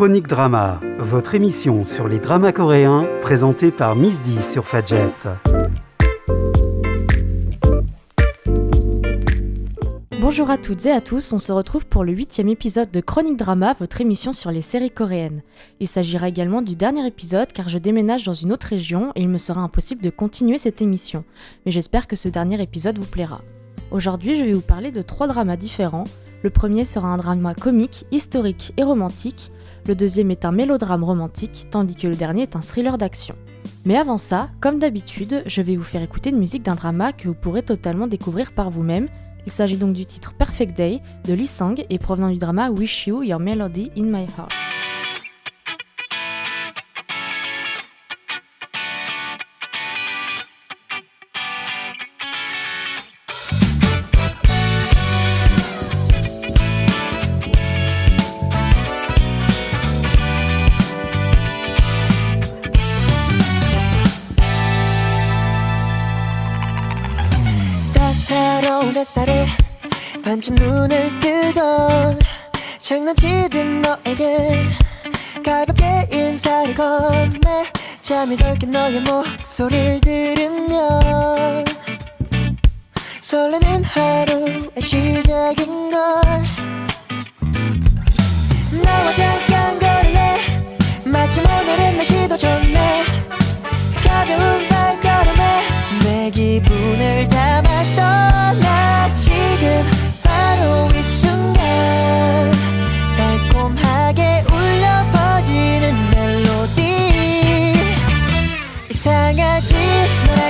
Chronique Drama, votre émission sur les dramas coréens, présentée par Miss D sur Fadjet. Bonjour à toutes et à tous, on se retrouve pour le huitième épisode de Chronique Drama, votre émission sur les séries coréennes. Il s'agira également du dernier épisode car je déménage dans une autre région et il me sera impossible de continuer cette émission. Mais j'espère que ce dernier épisode vous plaira. Aujourd'hui, je vais vous parler de trois dramas différents. Le premier sera un drama comique, historique et romantique. Le deuxième est un mélodrame romantique, tandis que le dernier est un thriller d'action. Mais avant ça, comme d'habitude, je vais vous faire écouter une musique d'un drama que vous pourrez totalement découvrir par vous-même il s'agit donc du titre Perfect Day de Lee Sang et provenant du drama Wish You Your Melody in My Heart. 반쯤 눈을 뜨던 장난치듯 너에게 가볍게 인사를 건네. 잠이 덜 깬 너의 목소리를 들으면 설레는 하루의 시작인 걸. 나와 잠깐 걸을래? 마침 오늘은 날씨도 좋네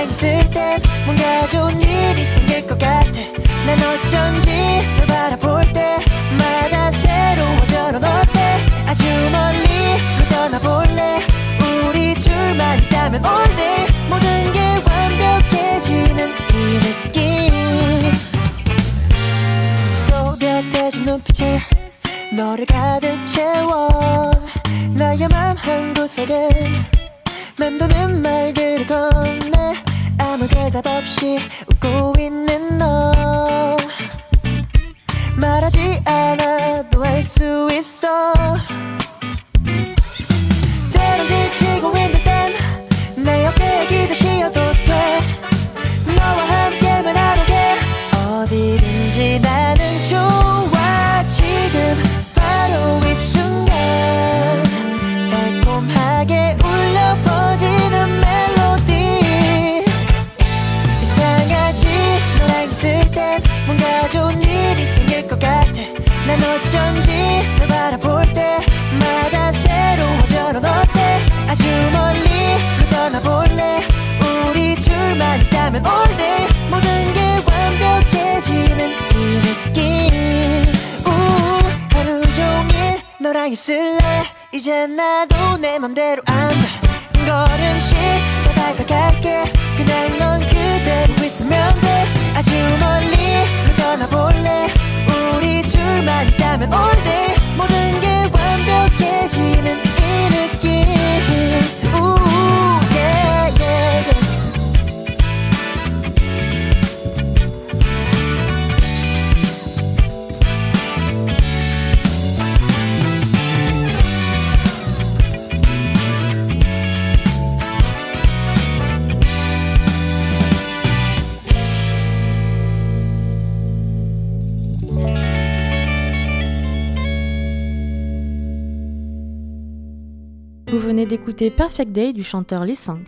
있을 땐 뭔가 좋은 일이 생길 것 같아. 난 어쩐지 널 바라볼 때마다 새로워져 넌 어때? 아주 멀리 널 떠나볼래? 우리 둘만 있다면 day 모든 게 완벽해지는 이 느낌. 또렷해진 눈빛에 너를 가득 채워 나의 맘 한 구석에 맴도는 말들을 건네 아무 대답 없이 웃고 있는 너. 말하지 않아도 알 수 있어. 때론 지치고 힘들 땐내 어깨에 기대 씌어도 d'écouter Perfect Day du chanteur Lee Sang.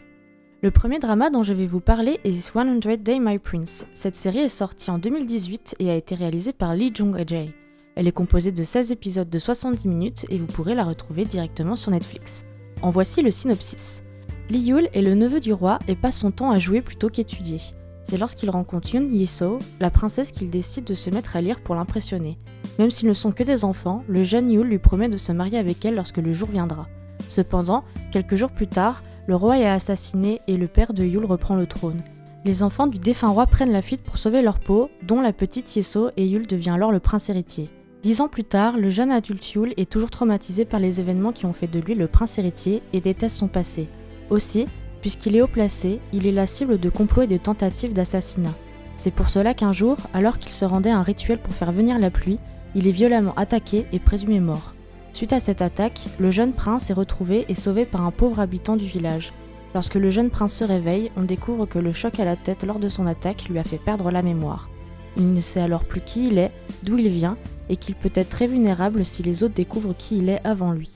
Le premier drama dont je vais vous parler est 100 Day My Prince. Cette série est sortie en 2018 et a été réalisée par Lee Jung-jae. Elle est composée de 16 épisodes de 70 minutes et vous pourrez la retrouver directement sur Netflix. En voici le synopsis. Lee Yul est le neveu du roi et passe son temps à jouer plutôt qu'étudier. C'est lorsqu'il rencontre Yoon Ye-so, la princesse qu'il décide de se mettre à lire pour l'impressionner. Même s'ils ne sont que des enfants, le jeune Yul lui promet de se marier avec elle lorsque le jour viendra. Cependant, quelques jours plus tard, le roi est assassiné et le père de Yul reprend le trône. Les enfants du défunt roi prennent la fuite pour sauver leur peau, dont la petite Yeso, et Yul devient alors le prince héritier. Dix ans plus tard, le jeune adulte Yul est toujours traumatisé par les événements qui ont fait de lui le prince héritier et déteste son passé. Aussi, puisqu'il est haut placé, il est la cible de complots et de tentatives d'assassinat. C'est pour cela qu'un jour, alors qu'il se rendait à un rituel pour faire venir la pluie, il est violemment attaqué et présumé mort. Suite à cette attaque, le jeune prince est retrouvé et sauvé par un pauvre habitant du village. Lorsque le jeune prince se réveille, on découvre que le choc à la tête lors de son attaque lui a fait perdre la mémoire. Il ne sait alors plus qui il est, d'où il vient, et qu'il peut être très vulnérable si les autres découvrent qui il est avant lui.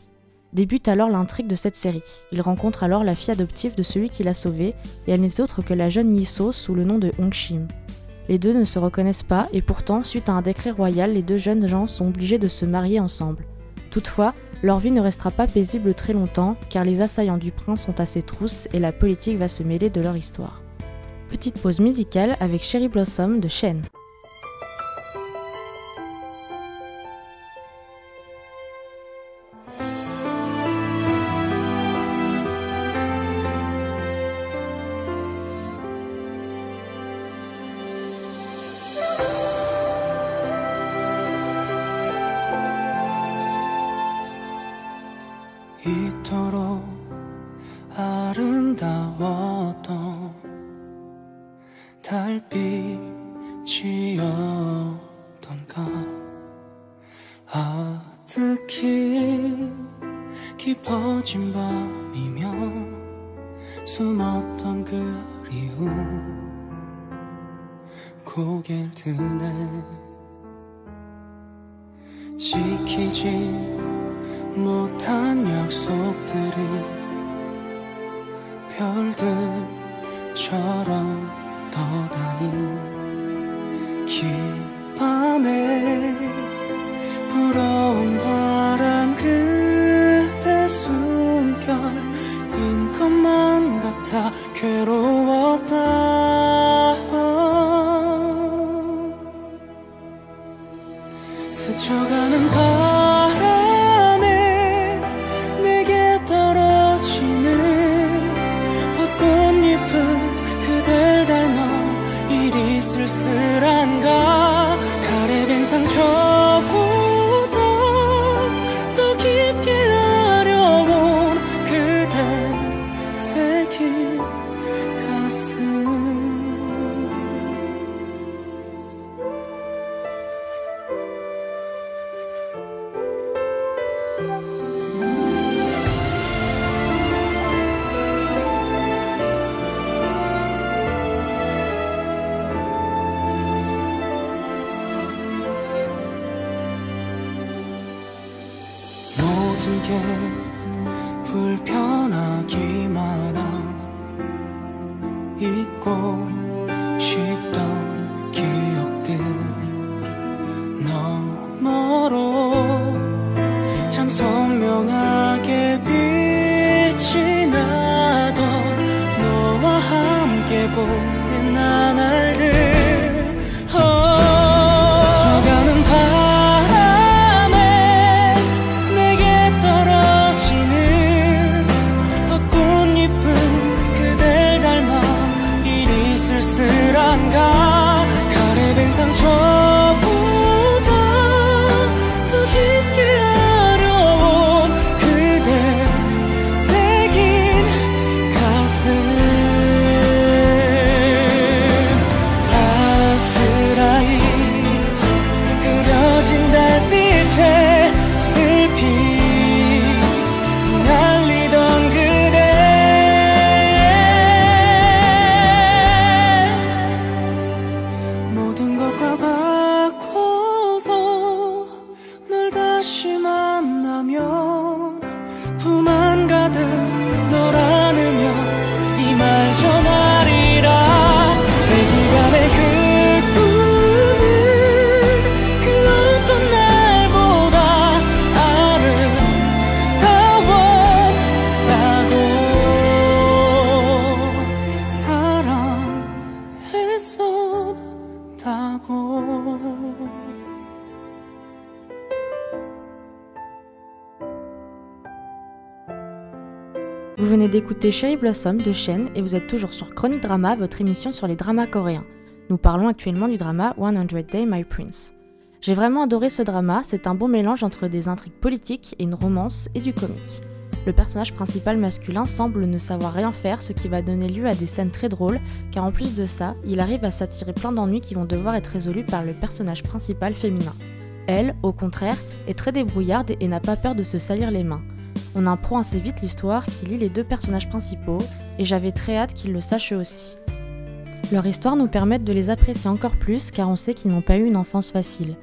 Débute alors l'intrigue de cette série. Il rencontre alors la fille adoptive de celui qui l'a sauvé, et elle n'est autre que la jeune Yiso sous le nom de Hongshim. Les deux ne se reconnaissent pas, et pourtant, suite à un décret royal, les deux jeunes gens sont obligés de se marier ensemble. Toutefois, leur vie ne restera pas paisible très longtemps, car les assaillants du prince sont assez trousses et la politique va se mêler de leur histoire. Petite pause musicale avec Cherry Blossom de 게 불편하기만 한 잊고 Vous venez d'écouter Cherry Blossom de Shen et vous êtes toujours sur Chronique Drama, votre émission sur les dramas coréens. Nous parlons actuellement du drama 100 Day My Prince. J'ai vraiment adoré ce drama, c'est un bon mélange entre des intrigues politiques et une romance et du comique. Le personnage principal masculin semble ne savoir rien faire, ce qui va donner lieu à des scènes très drôles, car en plus de ça, il arrive à s'attirer plein d'ennuis qui vont devoir être résolus par le personnage principal féminin. Elle, au contraire, est très débrouillarde et n'a pas peur de se salir les mains. On apprend assez vite l'histoire qui lie les deux personnages principaux, et j'avais très hâte qu'ils le sachent aussi. Leur histoire nous permet de les apprécier encore plus car on sait qu'ils n'ont pas eu une enfance facile.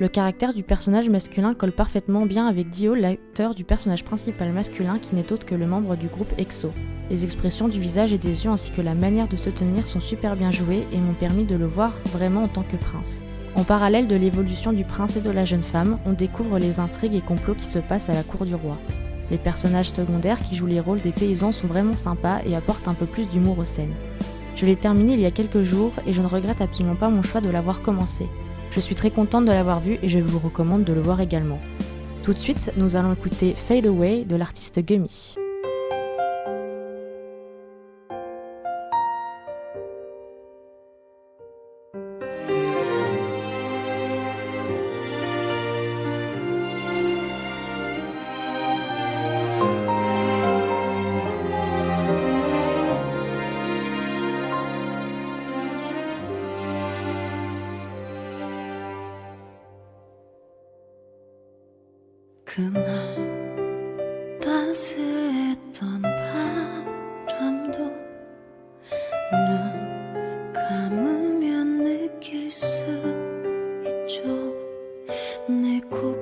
Le caractère du personnage masculin colle parfaitement bien avec Dio, l'acteur du personnage principal masculin qui n'est autre que le membre du groupe EXO. Les expressions du visage et des yeux ainsi que la manière de se tenir sont super bien jouées et m'ont permis de le voir vraiment en tant que prince. En parallèle de l'évolution du prince et de la jeune femme, on découvre les intrigues et complots qui se passent à la cour du roi. Les personnages secondaires qui jouent les rôles des paysans sont vraiment sympas et apportent un peu plus d'humour aux scènes. Je l'ai terminé il y a quelques jours et je ne regrette absolument pas mon choix de l'avoir commencé. Je suis très contente de l'avoir vu et je vous recommande de le voir également. Tout de suite, nous allons écouter Fade Away de l'artiste Gummy. écho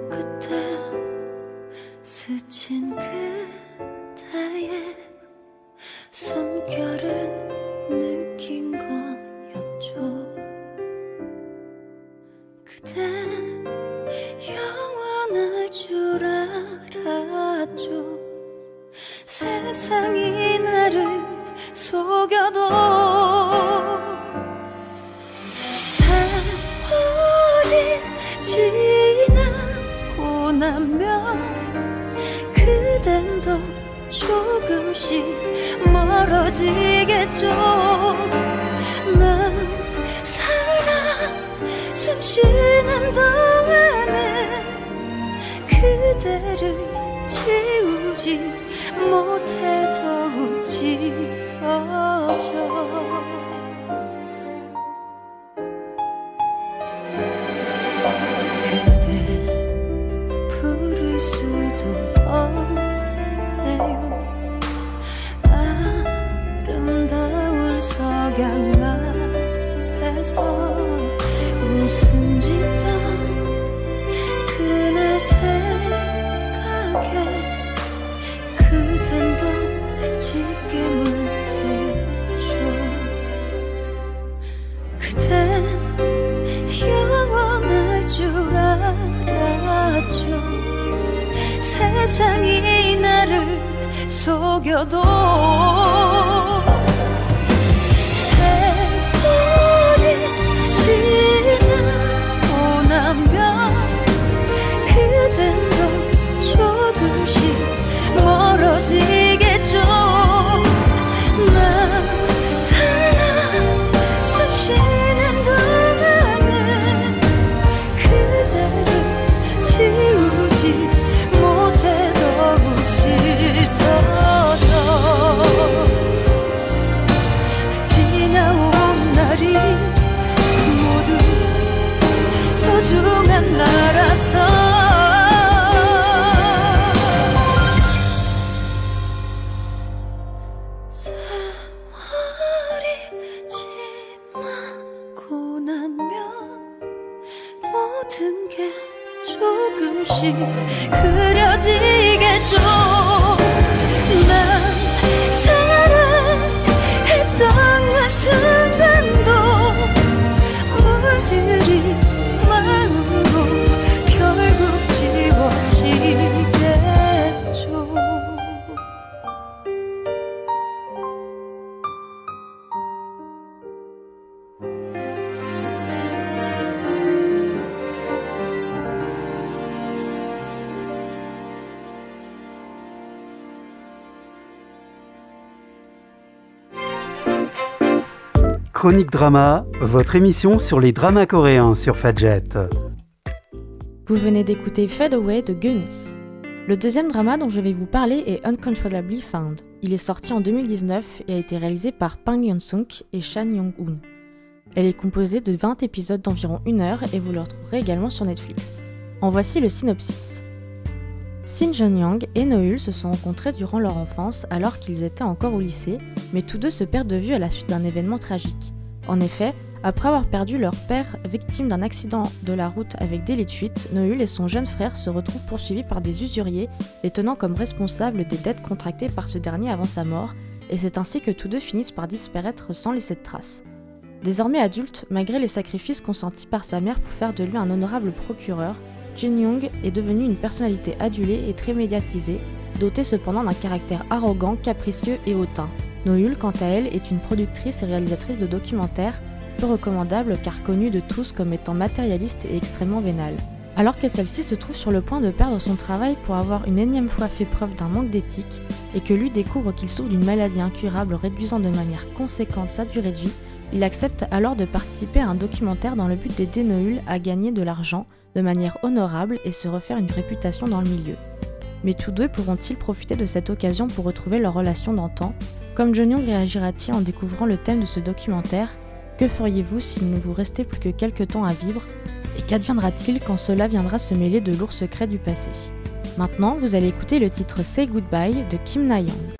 세상이 나를 속여도 Chronique Drama, votre émission sur les dramas coréens sur Fadjet. Vous venez d'écouter Fade Away de Gummy. Le deuxième drama dont je vais vous parler est Uncontrollably Found. Il est sorti en 2019 et a été réalisé par Pang Yeon-sung et Chan Yong-hoon. Elle est composée de 20 épisodes d'environ 1 heure et vous le retrouverez également sur Netflix. En voici le synopsis. Sin Jeon-young et Noul se sont rencontrés durant leur enfance alors qu'ils étaient encore au lycée, mais tous deux se perdent de vue à la suite d'un événement tragique. En effet, après avoir perdu leur père victime d'un accident de la route avec délit de fuite, Noul et son jeune frère se retrouvent poursuivis par des usuriers, les tenant comme responsables des dettes contractées par ce dernier avant sa mort, et c'est ainsi que tous deux finissent par disparaître sans laisser de traces. Désormais adulte, malgré les sacrifices consentis par sa mère pour faire de lui un honorable procureur, Jin Young est devenue une personnalité adulée et très médiatisée, dotée cependant d'un caractère arrogant, capricieux et hautain. Nohul, quant à elle, est une productrice et réalisatrice de documentaires, peu recommandable car connue de tous comme étant matérialiste et extrêmement vénale. Alors que celle-ci se trouve sur le point de perdre son travail pour avoir une énième fois fait preuve d'un manque d'éthique, et que lui découvre qu'il souffre d'une maladie incurable réduisant de manière conséquente sa durée de vie, il accepte alors de participer à un documentaire dans le but d'aider Nohul à gagner de l'argent de manière honorable et se refaire une réputation dans le milieu. Mais tous deux pourront-ils profiter de cette occasion pour retrouver leur relation d'antan? Comme John Young réagira-t-il en découvrant le thème de ce documentaire Que feriez-vous s'il ne vous restait plus que quelques temps à vivre Et qu'adviendra-t-il quand cela viendra se mêler de lourds secrets du passé? Maintenant, vous allez écouter le titre Say Goodbye de Kim Na-young.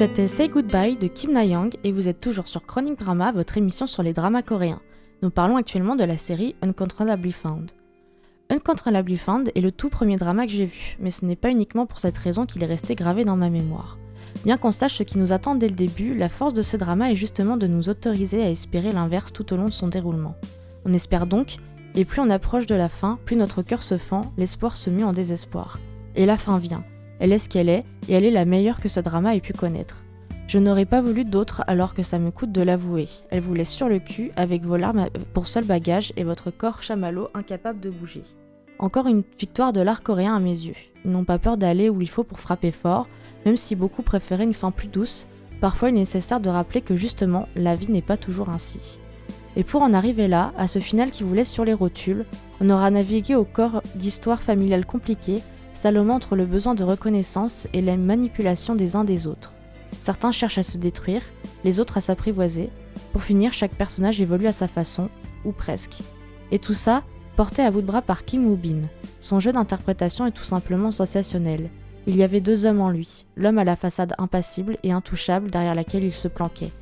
C'était Say Goodbye de Kim Na-young et vous êtes toujours sur Chronic Drama, votre émission sur les dramas coréens. Nous parlons actuellement de la série Uncontrollably Found. Uncontrollably Found est le tout premier drama que j'ai vu, mais ce n'est pas uniquement pour cette raison qu'il est resté gravé dans ma mémoire. Bien qu'on sache ce qui nous attend dès le début, la force de ce drama est justement de nous autoriser à espérer l'inverse tout au long de son déroulement. On espère donc, et plus on approche de la fin, plus notre cœur se fend, l'espoir se mue en désespoir. Et la fin vient. Elle est ce qu'elle est, et elle est la meilleure que ce drama ait pu connaître. Je n'aurais pas voulu d'autre alors que ça me coûte de l'avouer. Elle vous laisse sur le cul avec vos larmes pour seul bagage et votre corps chamallow incapable de bouger. Encore une victoire de l'art coréen à mes yeux. Ils n'ont pas peur d'aller où il faut pour frapper fort, même si beaucoup préféraient une fin plus douce, parfois il est nécessaire de rappeler que justement, la vie n'est pas toujours ainsi. Et pour en arriver là, à ce final qui vous laisse sur les rotules, on aura navigué au corps d'histoires familiales compliquées Salomon entre le besoin de reconnaissance et la manipulation des uns des autres. Certains cherchent à se détruire, les autres à s'apprivoiser. Pour finir, chaque personnage évolue à sa façon, ou presque. Et tout ça, porté à bout de bras par Kim Woo-bin. Son jeu d'interprétation est tout simplement sensationnel. Il y avait deux hommes en lui, l'homme à la façade impassible et intouchable derrière laquelle il se planquait.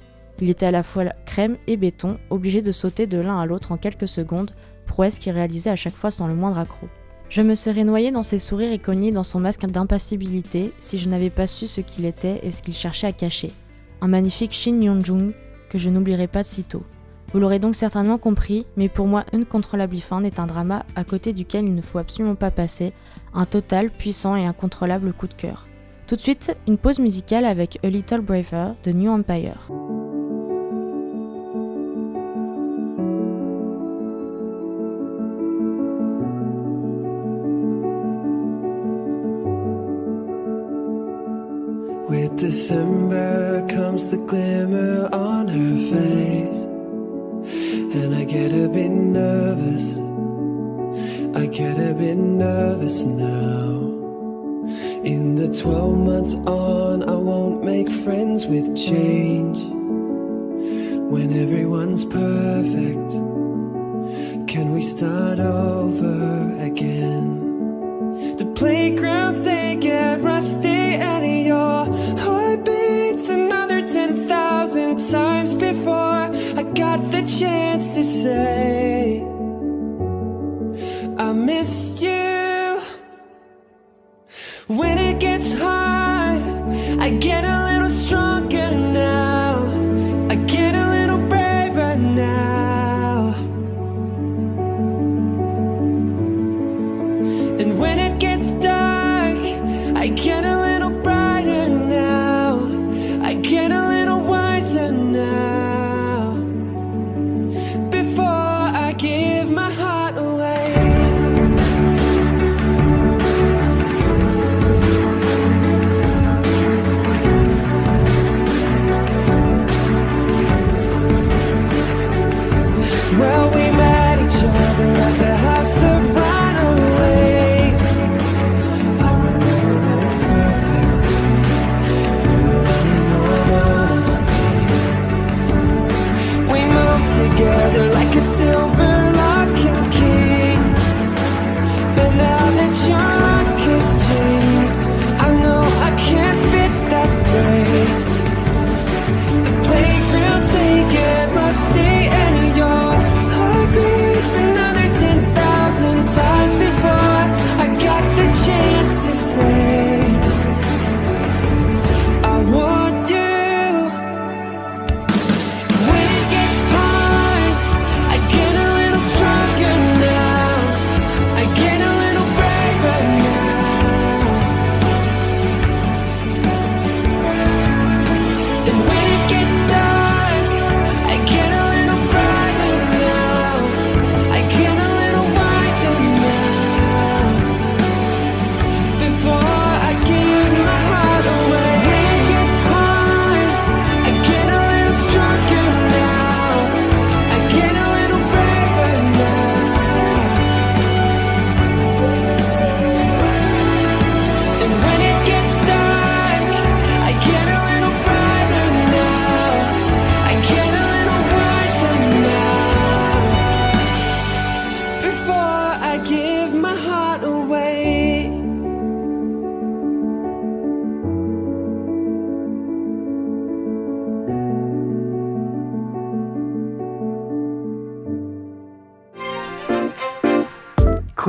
Il était à la fois crème et béton, obligé de sauter de l'un à l'autre en quelques secondes, prouesse qu'il réalisait à chaque fois sans le moindre accroc. Je me serais noyé dans ses sourires et cogné dans son masque d'impassibilité si je n'avais pas su ce qu'il était et ce qu'il cherchait à cacher. Un magnifique Shin Yeon-jung que je n'oublierai pas de sitôt. Vous l'aurez donc certainement compris, mais pour moi, Uncontrollably Fan est un drama à côté duquel il ne faut absolument pas passer, un total, puissant et incontrôlable coup de cœur. Tout de suite, une pause musicale avec A Little Braver de New Empire. December comes the glimmer on her face. And I get a bit nervous. I get a bit nervous now. In the 12 months on, I won't make friends with change. When everyone's perfect, can we start over again? The playgrounds, they get rusty I miss you. When it gets hard I get a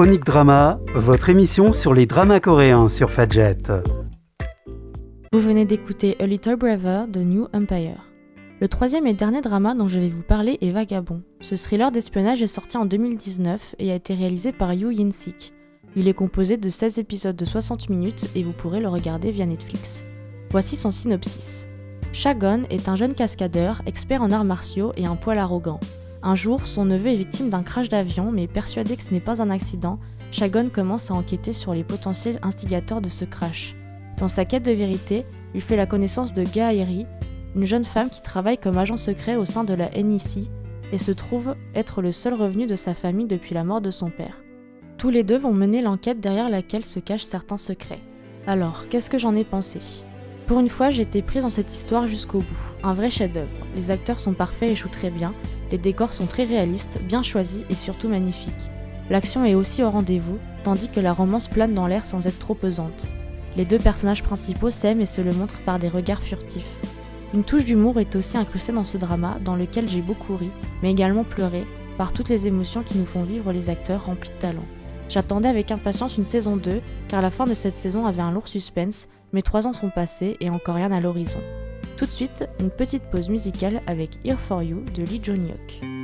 Chronique Drama, votre émission sur les dramas coréens sur Fadjet. Vous venez d'écouter A Little Braver de New Empire. Le troisième et dernier drama dont je vais vous parler est Vagabond. Ce thriller d'espionnage est sorti en 2019 et a été réalisé par Yoo Yin-sik. Il est composé de 16 épisodes de 60 minutes et vous pourrez le regarder via Netflix. Voici son synopsis. Shagon est un jeune cascadeur, expert en arts martiaux et un poil arrogant. Un jour, son neveu est victime d'un crash d'avion, mais persuadé que ce n'est pas un accident, Shagon commence à enquêter sur les potentiels instigateurs de ce crash. Dans sa quête de vérité, il fait la connaissance de Gaëri, une jeune femme qui travaille comme agent secret au sein de la NIC et se trouve être le seul revenu de sa famille depuis la mort de son père. Tous les deux vont mener l'enquête derrière laquelle se cachent certains secrets. Alors, qu'est-ce que j'en ai pensé? Pour une fois, j'ai été prise dans cette histoire jusqu'au bout. Un vrai chef-d'œuvre. Les acteurs sont parfaits et jouent très bien. Les décors sont très réalistes, bien choisis et surtout magnifiques. L'action est aussi au rendez-vous, tandis que la romance plane dans l'air sans être trop pesante. Les deux personnages principaux s'aiment et se le montrent par des regards furtifs. Une touche d'humour est aussi incrustée dans ce drama, dans lequel j'ai beaucoup ri, mais également pleuré, par toutes les émotions qui nous font vivre les acteurs remplis de talent. J'attendais avec impatience une saison 2, car la fin de cette saison avait un lourd suspense, mais trois ans sont passés et encore rien à l'horizon. Tout de suite, une petite pause musicale avec Here for You de Lee Jong-hyuk.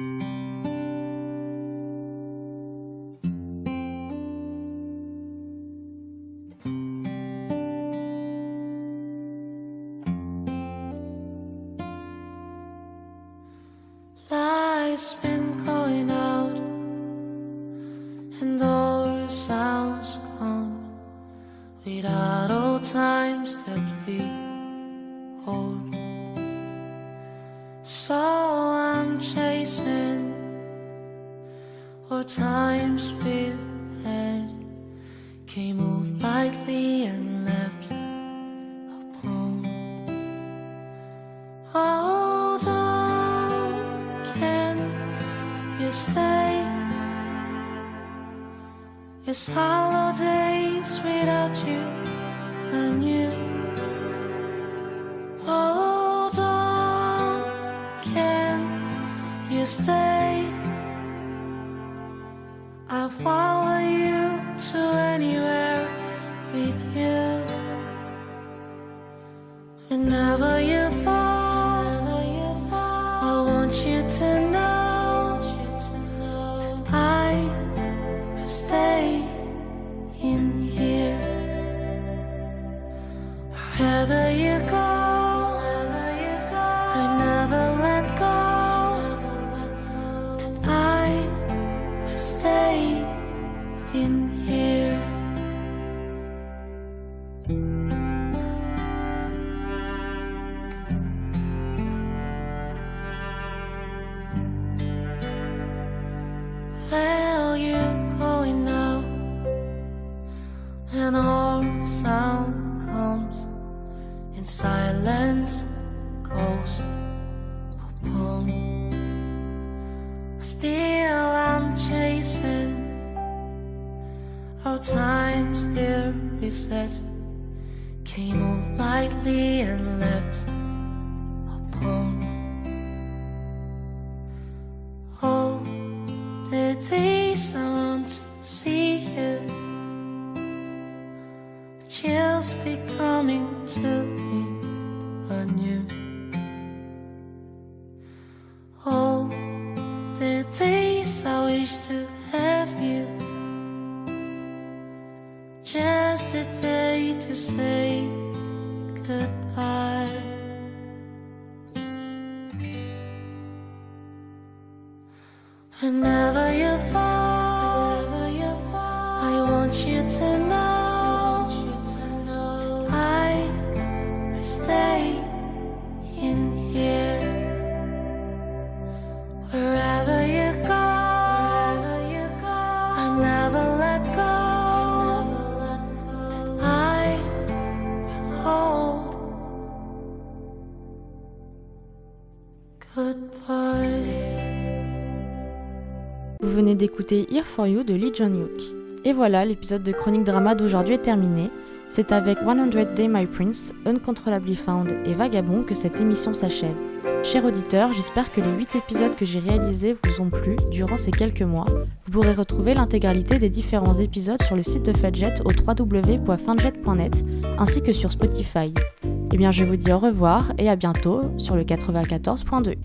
And all sound comes in silence goes upon. Still I'm chasing our time still resets. Came off lightly and leapt Vous venez d'écouter Here for You de Lee Jong-hyuk. Et voilà, l'épisode de Chronique Drama d'aujourd'hui est terminé. C'est avec 100 Day My Prince, Uncontrollably Found et Vagabond que cette émission s'achève. Chers auditeurs, j'espère que les 8 épisodes que j'ai réalisés vous ont plu durant ces quelques mois. Vous pourrez retrouver l'intégralité des différents épisodes sur le site de Fadjet au www.fanjet.net ainsi que sur Spotify. Eh bien, je vous dis au revoir et à bientôt sur le 94.2.